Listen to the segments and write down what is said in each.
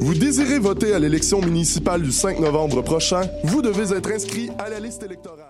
Vous désirez voter à l'élection municipale du 5 novembre prochain? Vous devez être inscrit à la liste électorale.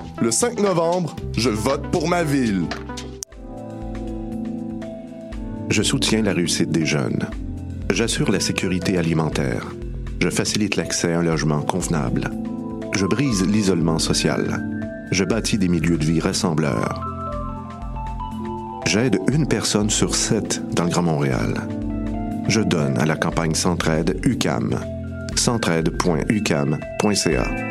Le 5 novembre, je vote pour ma ville. Je soutiens la réussite des jeunes. J'assure la sécurité alimentaire. Je facilite l'accès à un logement convenable. Je brise l'isolement social. Je bâtis des milieux de vie rassembleurs. J'aide une personne sur sept dans le Grand Montréal. Je donne à la campagne Centraide UCAM. centraide.ucam.ca.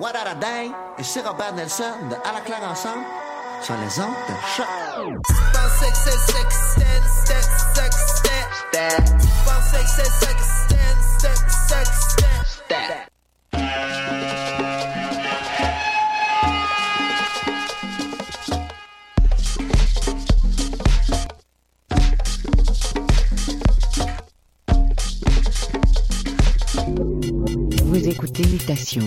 What a et c'est Robert Nelson de À la claire ensemble sur les ondes de choc. Vous écoutez Mutation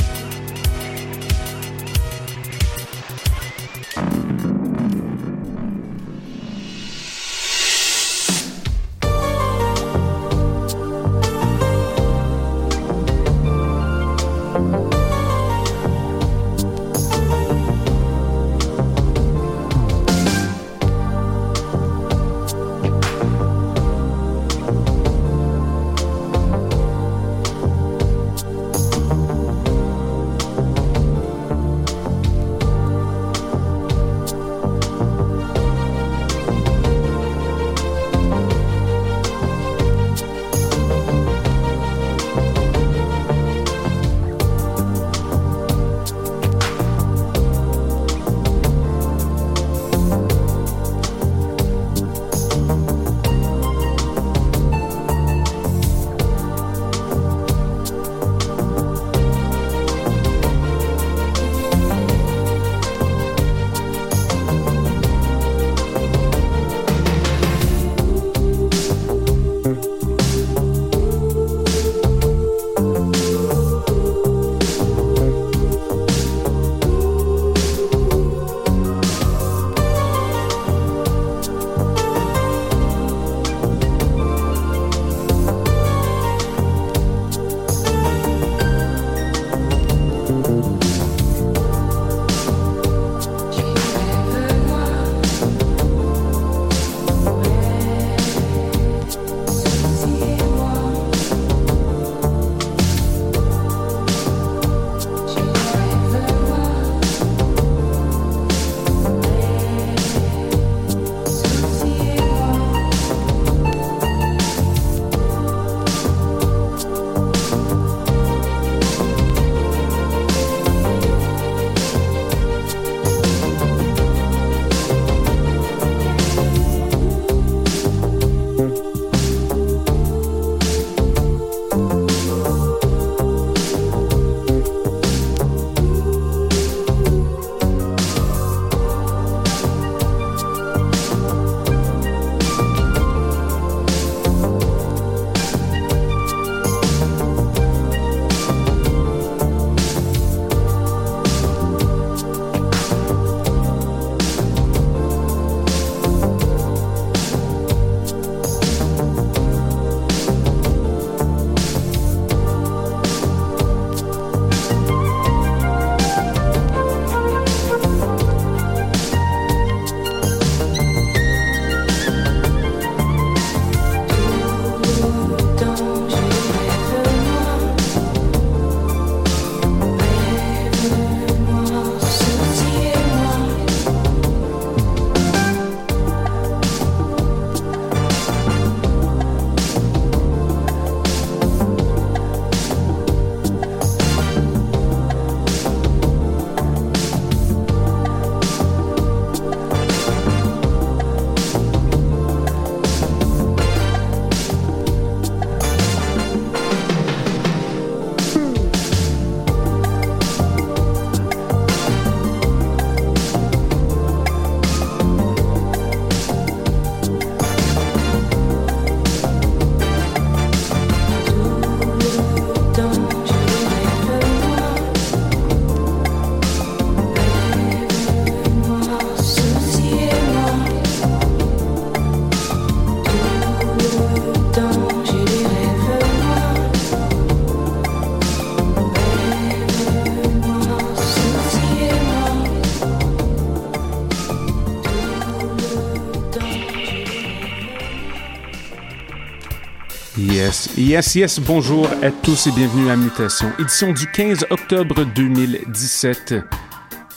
Yes, yes, bonjour à tous et bienvenue à Mutation, édition du 15 octobre 2017.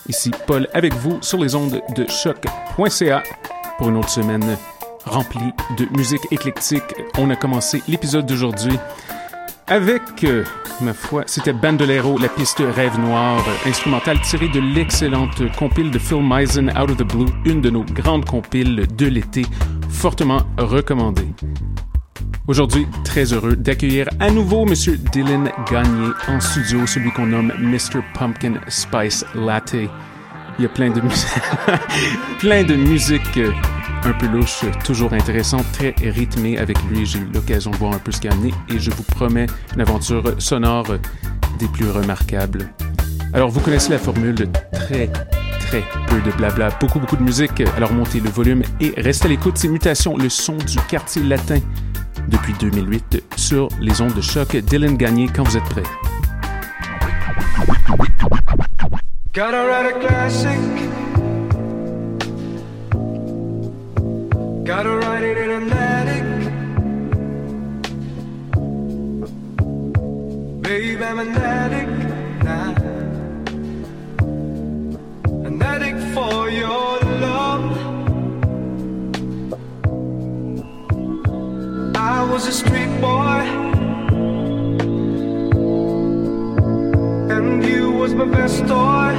Ici Paul avec vous sur les ondes de choc.ca pour une autre semaine remplie de musique éclectique. On a commencé l'épisode d'aujourd'hui avec, euh, ma foi, c'était Bandolero, la piste Rêve Noir, instrumentale tirée de l'excellente compile de Phil Meisen, Out of the Blue, une de nos grandes compiles de l'été, fortement recommandée. Aujourd'hui, très heureux d'accueillir à nouveau Monsieur Dylan Gagné en studio, celui qu'on nomme Mr. Pumpkin Spice Latte. Il y a plein de, plein de musique euh, un peu louche, toujours intéressante, très rythmée avec lui. J'ai eu l'occasion de voir un peu ce qu'il a amené et je vous promets une aventure sonore des plus remarquables. Alors, vous connaissez la formule très, très peu de blabla, beaucoup, beaucoup de musique. Alors, montez le volume et restez à l'écoute. C'est Mutation, le son du quartier latin depuis 2008 sur les ondes de choc. Dylan Gagné quand vous êtes prêts. Gotta write a classic. Gotta write it in an attic. Babe, I'm an addict now. An addict for your was a street boy. And you was my best toy.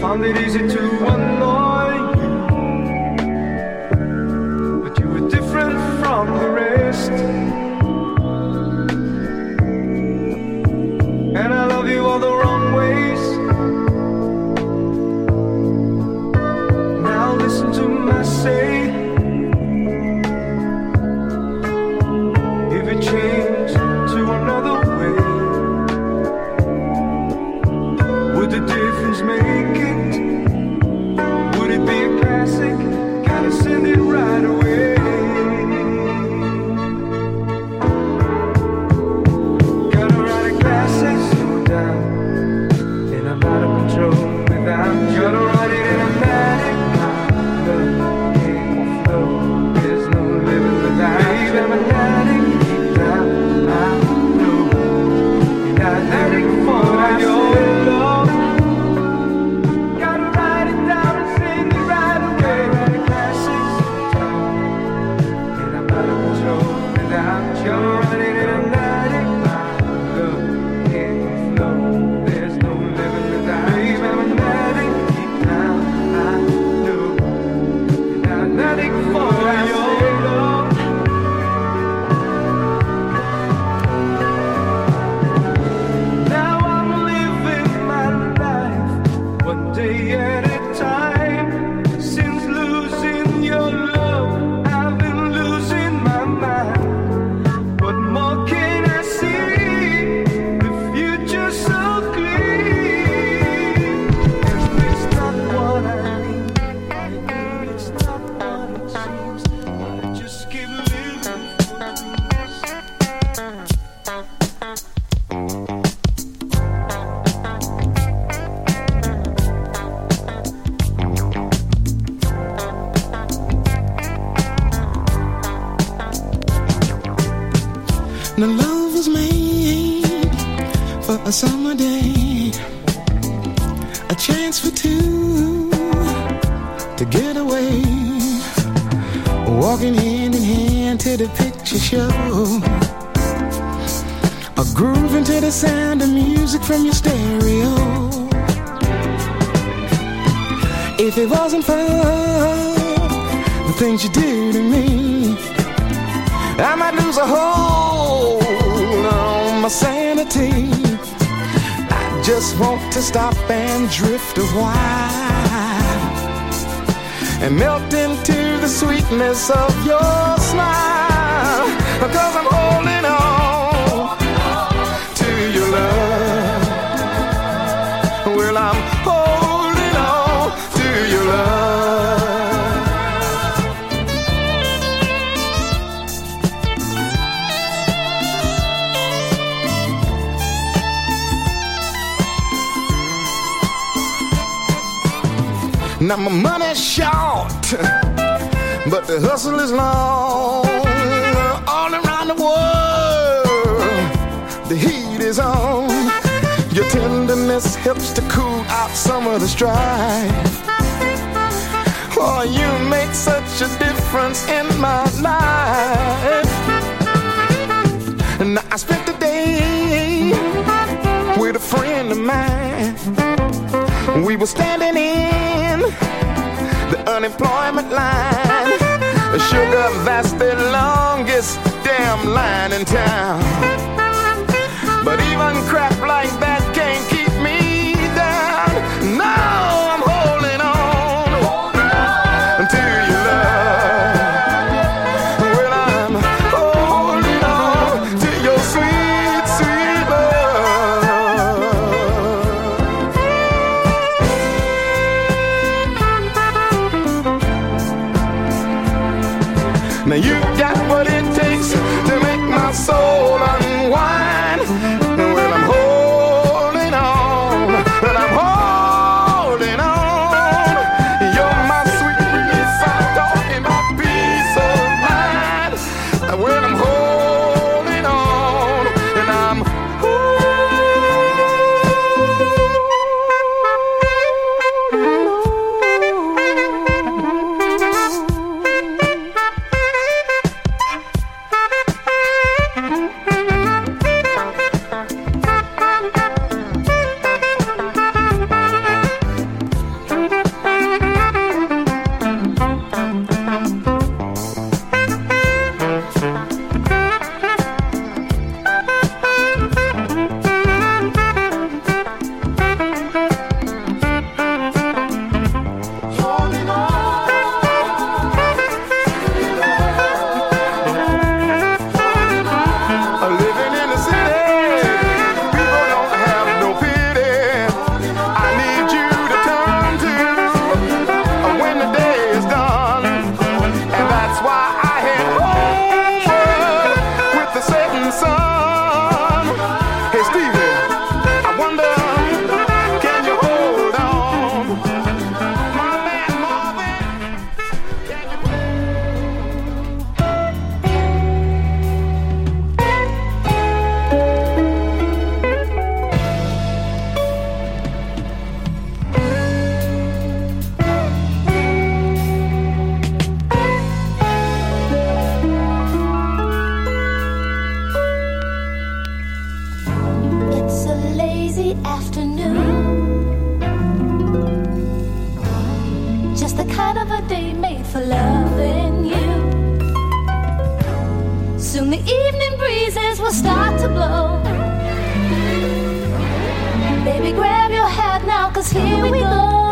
Found it easy to annoy you. But you were different from the rest. And I love you all the wrong ways. Now listen to my say. Make it? Would it be a classic? Gotta send it right away. Lose a hold on my sanity. I just want to stop and drift a while and melt into the sweetness of your smile. Cause I'm holding on Now my money's short, but the hustle is long. All around the world, the heat is on. Your tenderness helps to cool out some of the strife. Oh, you make such a difference in my life. And I spent the day with a friend of mine we were standing in the unemployment line. Sugar, that's the longest damn line in town. But even crap like that. Soon the evening breezes will start to blow. Baby, grab your hat now, cause here we go.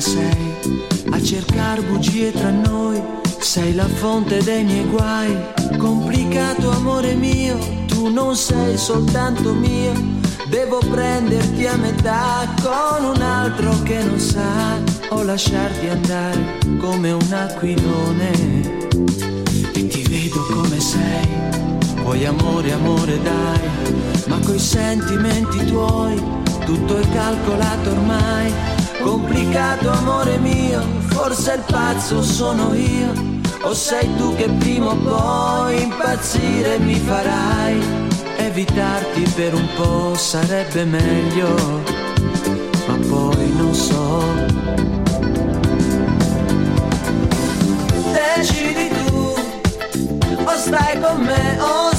Sei, a cercare bugie tra noi, sei la fonte dei miei guai, complicato amore mio, tu non sei soltanto mio, devo prenderti a metà con un altro che non sa, o lasciarti andare come un aquilone, e ti vedo come sei, vuoi amore, amore dai, ma coi sentimenti tuoi tutto è calcolato ormai. Complicato amore mio, forse il pazzo sono io, o sei tu che prima o poi impazzire mi farai. Evitarti per un po' sarebbe meglio, ma poi non so. Decidi tu, o stai con me o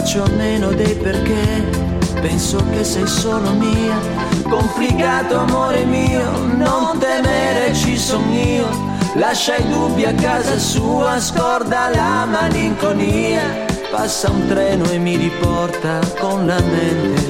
Faccio a meno dei perché, penso che sei solo mia. Complicato amore mio, non temere, ci son io. Lascia i dubbi a casa sua, scorda la malinconia. Passa un treno e mi riporta con la mente.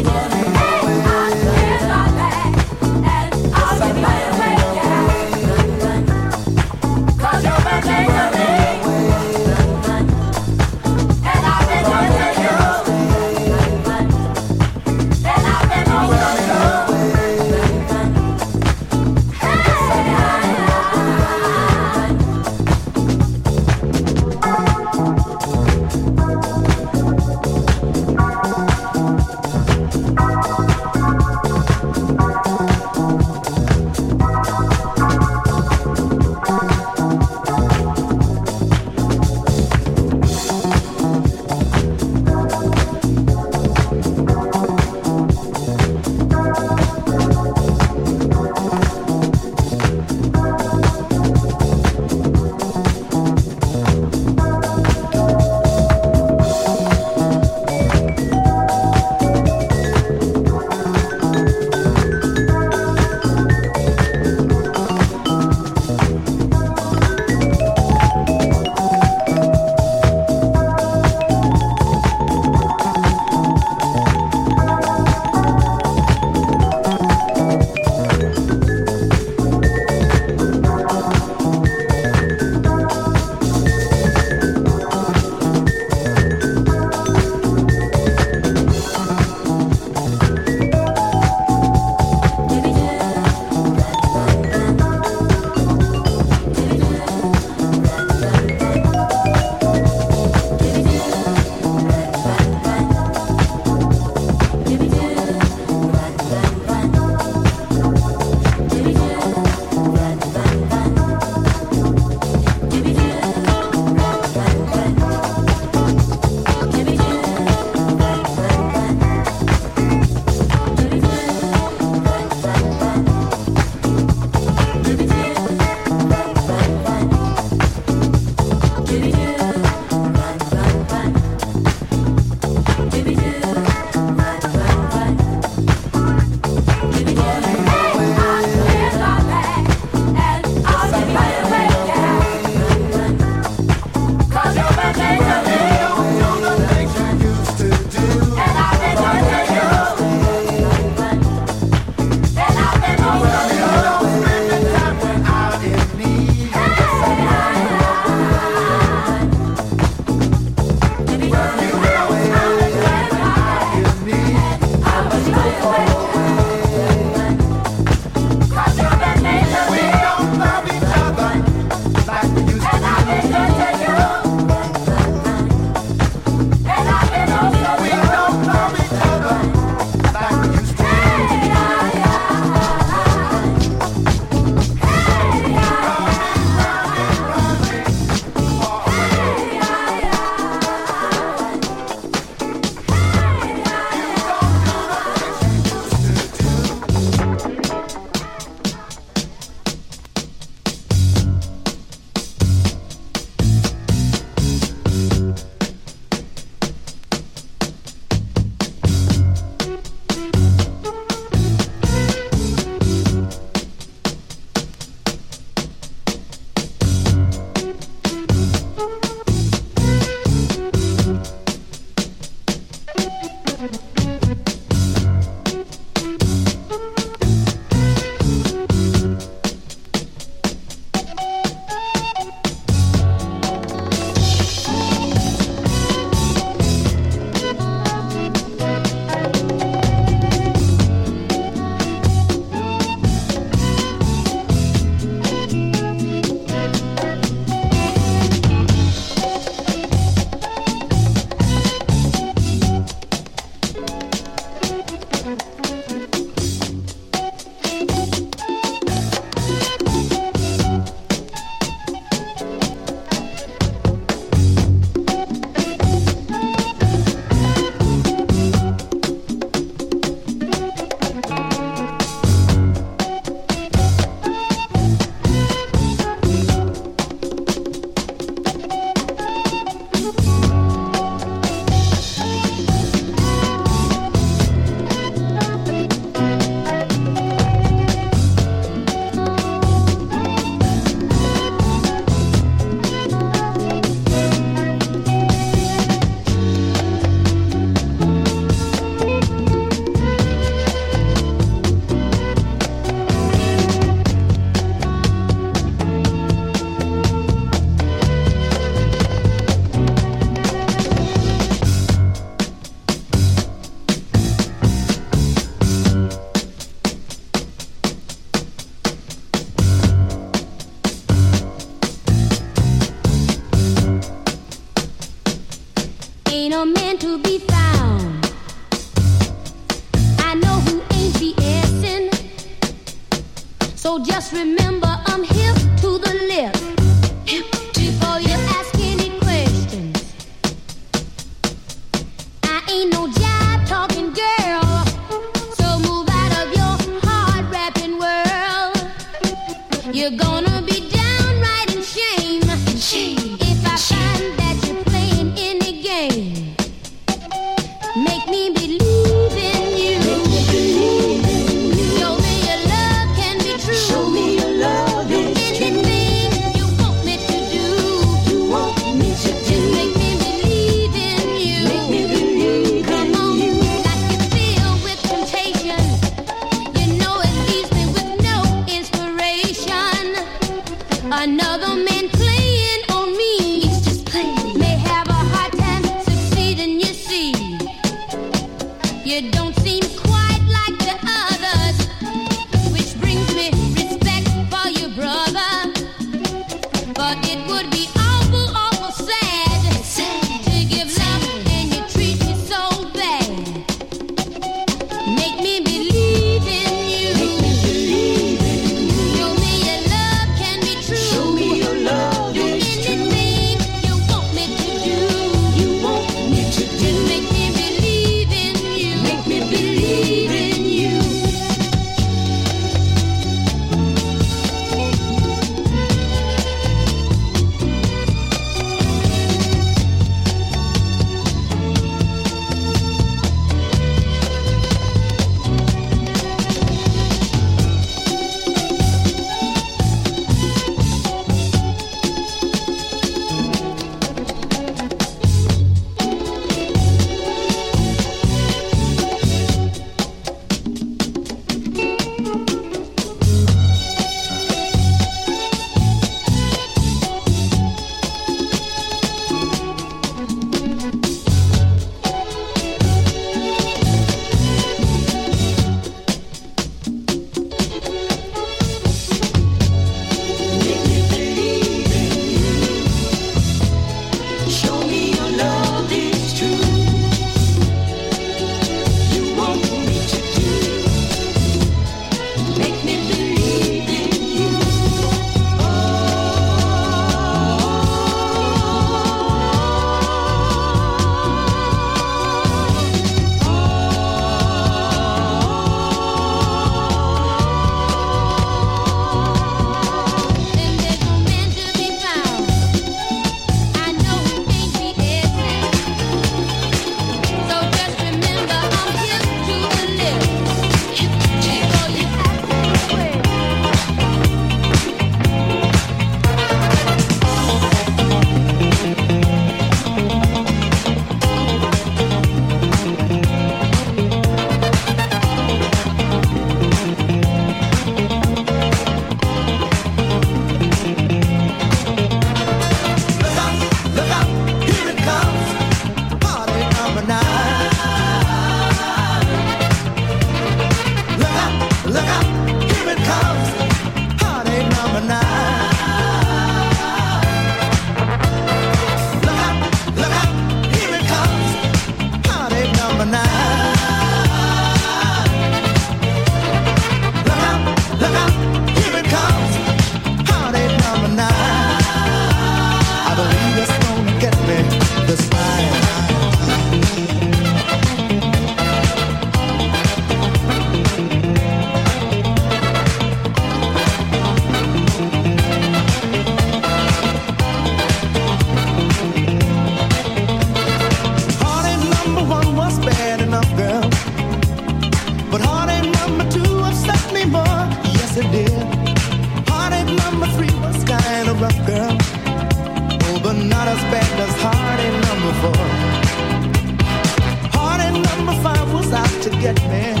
get me.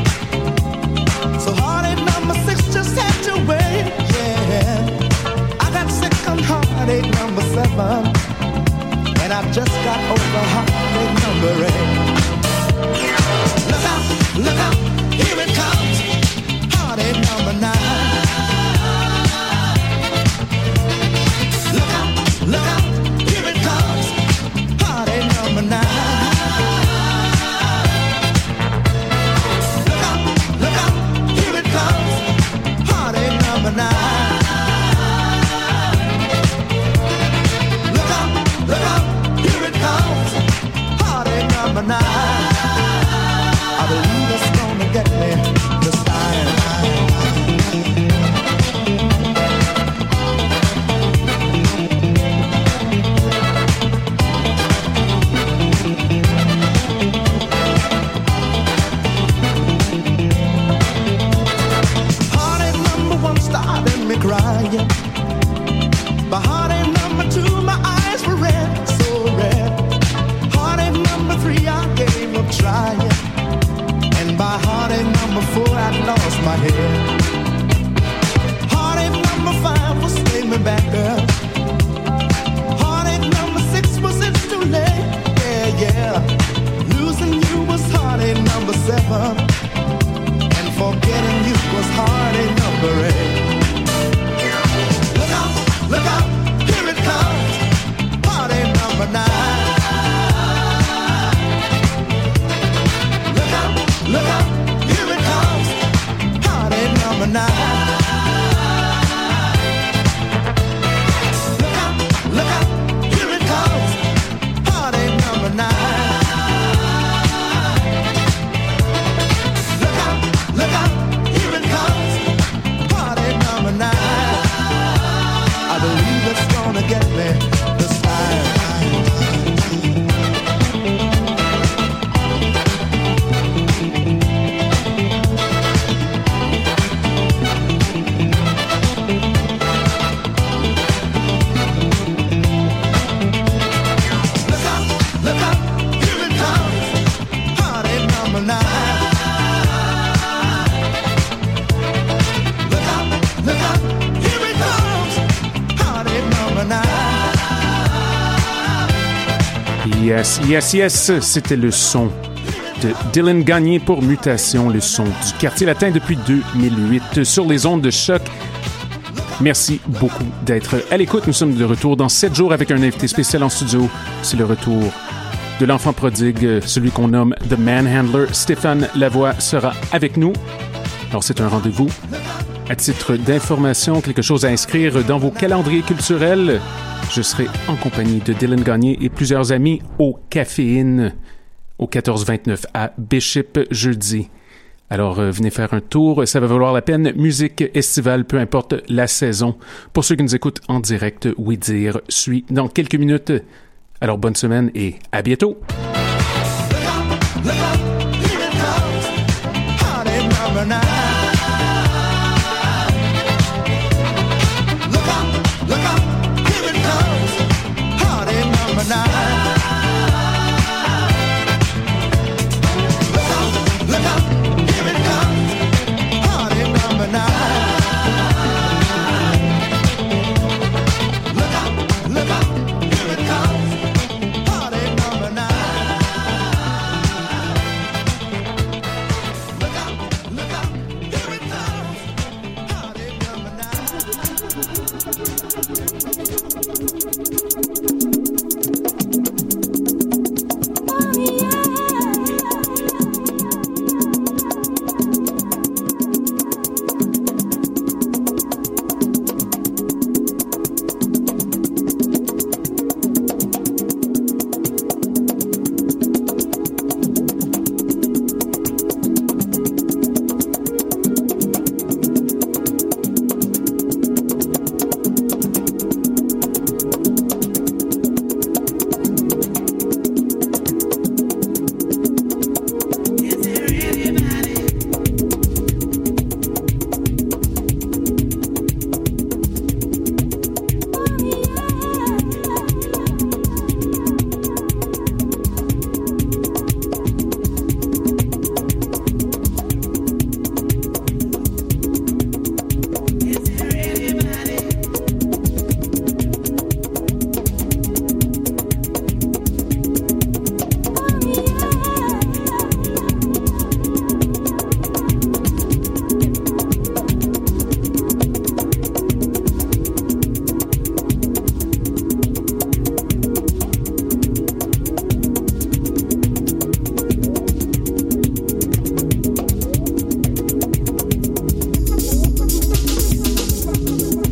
Yes, yes, c'était le son de Dylan Gagné pour Mutation, le son du quartier latin depuis 2008 sur les ondes de choc. Merci beaucoup d'être à l'écoute. Nous sommes de retour dans 7 jours avec un invité spécial en studio. C'est le retour de l'enfant prodigue, celui qu'on nomme The Manhandler. Stéphane Lavoie sera avec nous. Alors c'est un rendez-vous. À titre d'information, quelque chose à inscrire dans vos calendriers culturels. Je serai en compagnie de Dylan Gagné et plusieurs amis au Caféine au 1429 à Bishop jeudi. Alors euh, venez faire un tour, ça va valoir la peine. Musique estivale, peu importe la saison. Pour ceux qui nous écoutent en direct, oui dire suit dans quelques minutes. Alors bonne semaine et à bientôt.